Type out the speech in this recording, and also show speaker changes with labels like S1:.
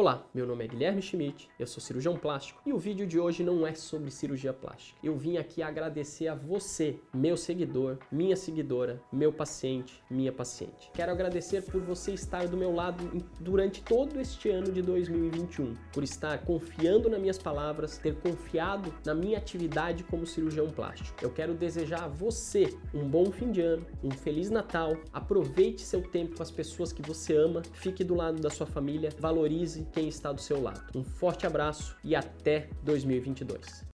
S1: Olá, meu nome é Guilherme Schmidt, eu sou cirurgião plástico e o vídeo de hoje não é sobre cirurgia plástica. Eu vim aqui agradecer a você, meu seguidor, minha seguidora, meu paciente, minha paciente. Quero agradecer por você estar do meu lado durante todo este ano de 2021, por estar confiando nas minhas palavras, ter confiado na minha atividade como cirurgião plástico. Eu quero desejar a você um bom fim de ano, um feliz Natal, aproveite seu tempo com as pessoas que você ama, fique do lado da sua família, valorize quem está do seu lado. Um forte abraço e até 2022.